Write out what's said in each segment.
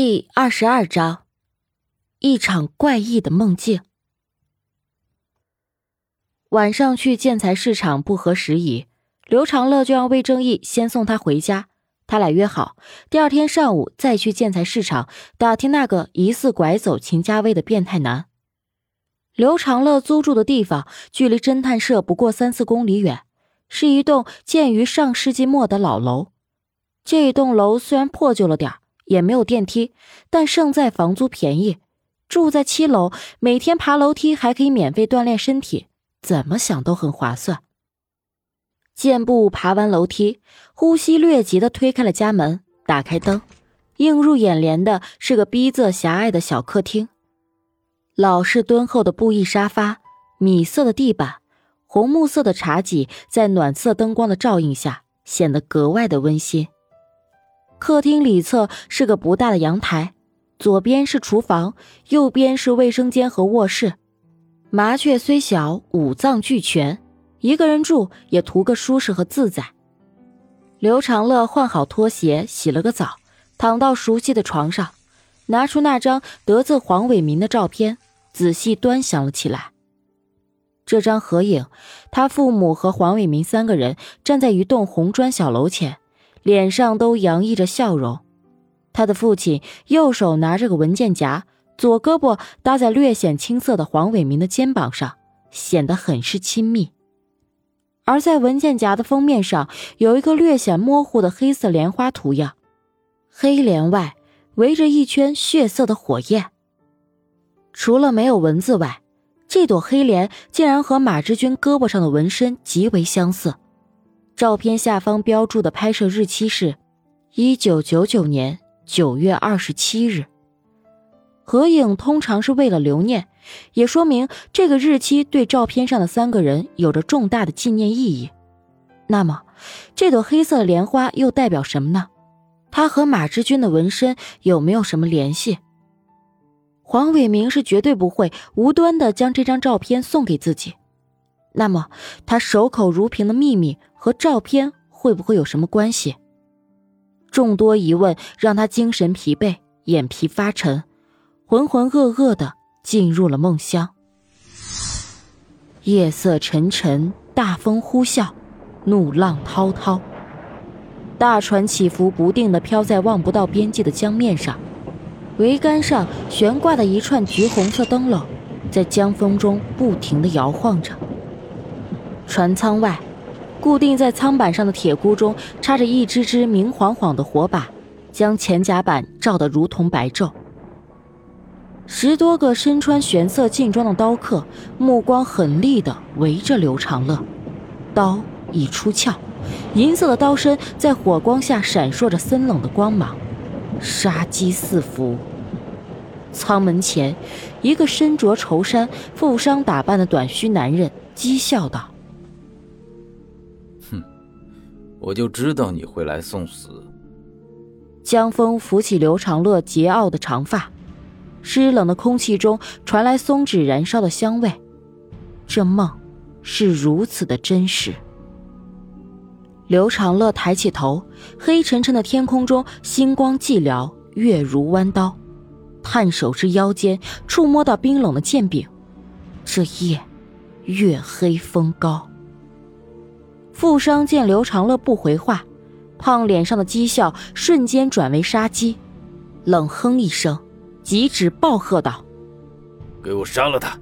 第二十二章，一场怪异的梦境。晚上去建材市场不合时宜，刘长乐就让魏正义先送他回家。他俩约好，第二天上午再去建材市场打听那个疑似拐走秦家威的变态男。刘长乐租住的地方距离侦探社不过三四公里远，是一栋建于上世纪末的老楼。这栋楼虽然破旧了点儿。也没有电梯，但胜在房租便宜。住在七楼，每天爬楼梯还可以免费锻炼身体，怎么想都很划算。健步爬完楼梯，呼吸略急的推开了家门，打开灯，映入眼帘的是个逼仄狭隘的小客厅，老式敦厚的布艺沙发，米色的地板，红木色的茶几，在暖色灯光的照映下，显得格外的温馨。客厅里侧是个不大的阳台，左边是厨房，右边是卫生间和卧室。麻雀虽小，五脏俱全，一个人住也图个舒适和自在。刘长乐换好拖鞋，洗了个澡，躺到熟悉的床上，拿出那张得自黄伟民的照片，仔细端详了起来。这张合影，他父母和黄伟民三个人站在一栋红砖小楼前。脸上都洋溢着笑容，他的父亲右手拿着个文件夹，左胳膊搭在略显青涩的黄伟民的肩膀上，显得很是亲密。而在文件夹的封面上有一个略显模糊的黑色莲花图样，黑莲外围着一圈血色的火焰。除了没有文字外，这朵黑莲竟然和马志军胳膊上的纹身极为相似。照片下方标注的拍摄日期是，一九九九年九月二十七日。合影通常是为了留念，也说明这个日期对照片上的三个人有着重大的纪念意义。那么，这朵黑色莲花又代表什么呢？它和马志军的纹身有没有什么联系？黄伟明是绝对不会无端的将这张照片送给自己。那么，他守口如瓶的秘密和照片会不会有什么关系？众多疑问让他精神疲惫，眼皮发沉，浑浑噩噩的进入了梦乡。夜色沉沉，大风呼啸，怒浪滔滔，大船起伏不定的飘在望不到边际的江面上，桅杆上悬挂的一串橘红色灯笼，在江风中不停的摇晃着。船舱外，固定在舱板上的铁箍中插着一支支明晃晃的火把，将前甲板照得如同白昼。十多个身穿玄色劲装的刀客，目光狠厉地围着刘长乐，刀已出鞘，银色的刀身在火光下闪烁着森冷的光芒，杀机四伏。舱门前，一个身着绸衫、负伤打扮的短须男人讥笑道。我就知道你会来送死。江风拂起刘长乐桀骜的长发，湿冷的空气中传来松脂燃烧的香味。这梦是如此的真实。刘长乐抬起头，黑沉沉的天空中星光寂寥，月如弯刀。探手至腰间，触摸到冰冷的剑柄。这夜，月黑风高。富商见刘长乐不回话，胖脸上的讥笑瞬间转为杀机，冷哼一声，急指暴喝道：“给我杀了他！”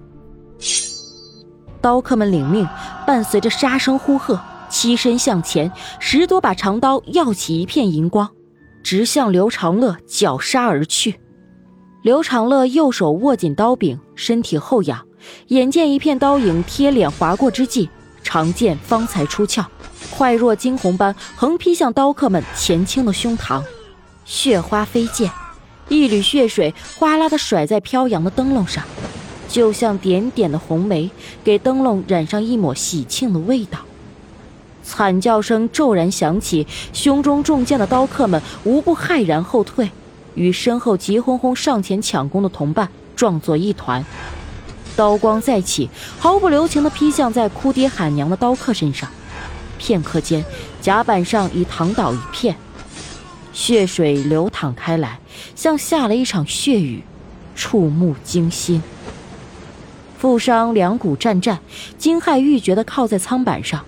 刀客们领命，伴随着杀声呼喝，欺身向前，十多把长刀耀起一片银光，直向刘长乐绞杀而去。刘长乐右手握紧刀柄，身体后仰，眼见一片刀影贴脸划过之际。长剑方才出鞘，快若惊鸿般横劈向刀客们前倾的胸膛，血花飞溅，一缕血水哗啦的甩在飘扬的灯笼上，就像点点的红梅，给灯笼染上一抹喜庆的味道。惨叫声骤然响起，胸中中箭的刀客们无不骇然后退，与身后急哄哄上前抢攻的同伴撞作一团。刀光再起，毫不留情地劈向在哭爹喊娘的刀客身上。片刻间，甲板上已躺倒一片。血水流淌开来，像下了一场血雨，触目惊心。富商两股战战，惊骇欲绝地靠在舱板上。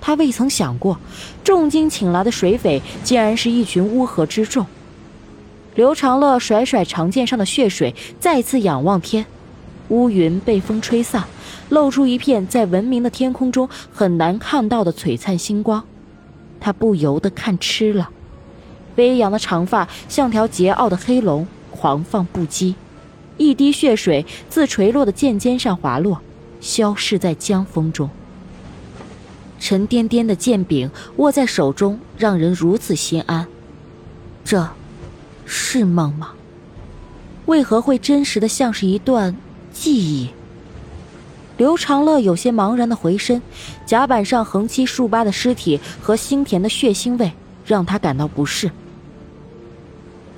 他未曾想过，重金请来的水匪竟然是一群乌合之众。刘长乐甩甩长剑上的血水，再次仰望天，乌云被风吹散，露出一片在文明的天空中很难看到的璀璨星光。他不由得看痴了。飞扬的长发像条桀骜的黑龙，狂放不羁。一滴血水自垂落的剑尖上滑落，消失在江风中。沉甸甸的剑柄握在手中，让人如此心安。这，是梦吗？为何会真实的像是一段记忆？刘长乐有些茫然的回身，甲板上横七竖八的尸体和腥甜的血腥味让他感到不适。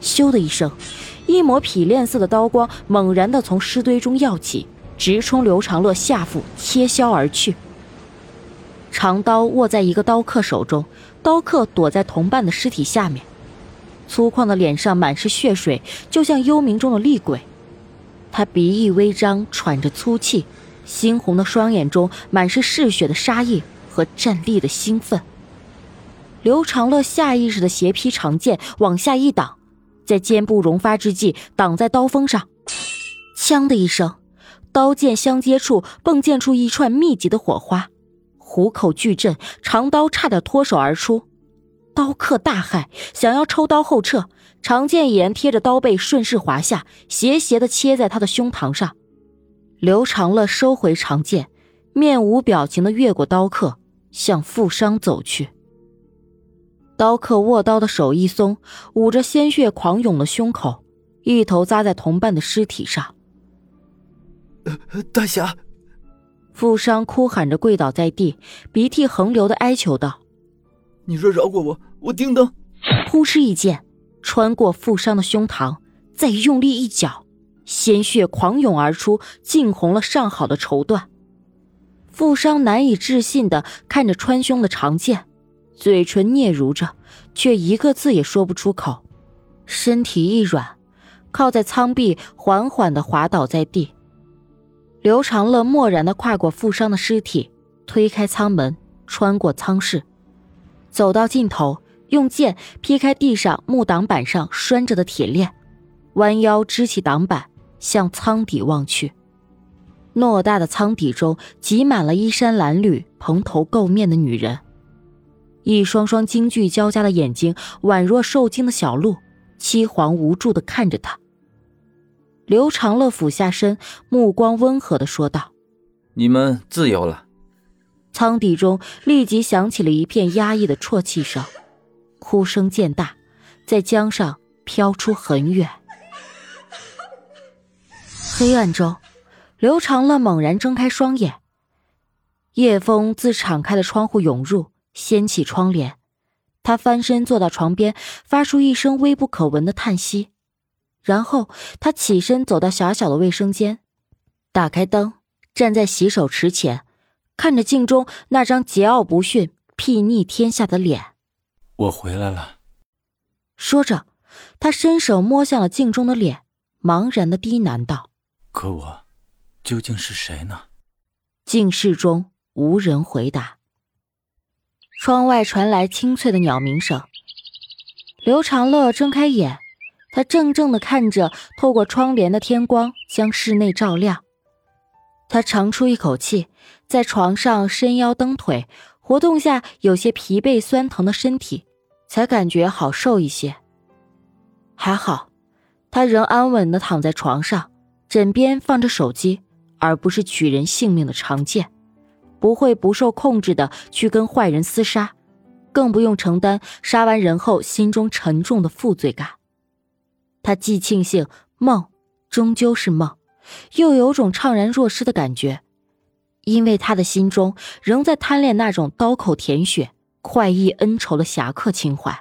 咻的一声，一抹匹练色的刀光猛然的从尸堆中耀起，直冲刘长乐下腹切削而去。长刀握在一个刀客手中，刀客躲在同伴的尸体下面，粗犷的脸上满是血水，就像幽冥中的厉鬼。他鼻翼微张，喘着粗气，猩红的双眼中满是嗜血的杀意和战栗的兴奋。刘长乐下意识的斜劈长剑往下一挡。在肩部融发之际，挡在刀锋上，锵的一声，刀剑相接处迸溅出一串密集的火花，虎口巨震，长刀差点脱手而出。刀客大骇，想要抽刀后撤，长剑已然贴着刀背顺势滑下，斜斜的切在他的胸膛上。刘长乐收回长剑，面无表情的越过刀客，向富商走去。刀客握刀的手一松，捂着鲜血狂涌的胸口，一头扎在同伴的尸体上。大侠，富商哭喊着跪倒在地，鼻涕横流的哀求道：“你若饶过我，我定当……”扑哧一剑穿过富商的胸膛，再用力一脚，鲜血狂涌而出，浸红了上好的绸缎。富商难以置信的看着穿胸的长剑。嘴唇嗫嚅着，却一个字也说不出口，身体一软，靠在舱壁，缓缓地滑倒在地。刘长乐漠然地跨过富商的尸体，推开舱门，穿过舱室，走到尽头，用剑劈开地上木挡板上拴着的铁链，弯腰支起挡板，向舱底望去。偌大的舱底中挤满了衣衫褴褛、蓬头垢面的女人。一双双惊惧交加的眼睛，宛若受惊的小鹿，凄惶无助地看着他。刘长乐俯下身，目光温和地说道：“你们自由了。”舱底中立即响起了一片压抑的啜泣声，哭声渐大，在江上飘出很远。黑暗中，刘长乐猛然睁开双眼，夜风自敞开的窗户涌入。掀起窗帘，他翻身坐到床边，发出一声微不可闻的叹息，然后他起身走到狭小的卫生间，打开灯，站在洗手池前，看着镜中那张桀骜不驯、睥睨天下的脸。我回来了。说着，他伸手摸向了镜中的脸，茫然的低喃道：“可我，究竟是谁呢？”静室中无人回答。窗外传来清脆的鸟鸣声。刘长乐睁开眼，他怔怔的看着透过窗帘的天光将室内照亮。他长出一口气，在床上伸腰蹬腿，活动下有些疲惫酸疼的身体，才感觉好受一些。还好，他仍安稳的躺在床上，枕边放着手机，而不是取人性命的长剑。不会不受控制的去跟坏人厮杀，更不用承担杀完人后心中沉重的负罪感。他既庆幸梦终究是梦，又有种怅然若失的感觉，因为他的心中仍在贪恋那种刀口舔血、快意恩仇的侠客情怀。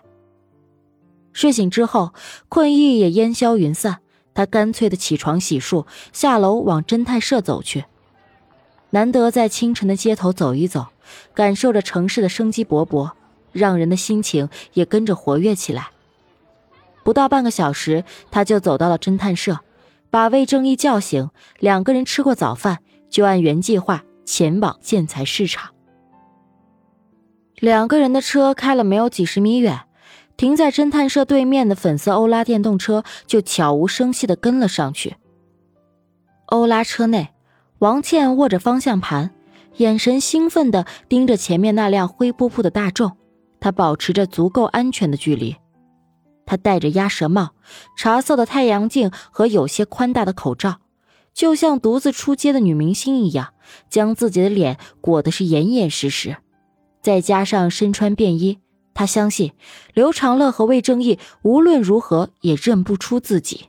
睡醒之后，困意也烟消云散，他干脆的起床洗漱，下楼往侦探社走去。难得在清晨的街头走一走，感受着城市的生机勃勃，让人的心情也跟着活跃起来。不到半个小时，他就走到了侦探社，把魏正义叫醒。两个人吃过早饭，就按原计划前往建材市场。两个人的车开了没有几十米远，停在侦探社对面的粉色欧拉电动车就悄无声息的跟了上去。欧拉车内，王倩握着方向盘，眼神兴奋的盯着前面那辆灰扑扑的大众。她保持着足够安全的距离。她戴着鸭舌帽、茶色的太阳镜和有些宽大的口罩，就像独自出街的女明星一样，将自己的脸裹得是严严实实。再加上身穿便衣，他相信刘长乐和魏正义无论如何也认不出自己。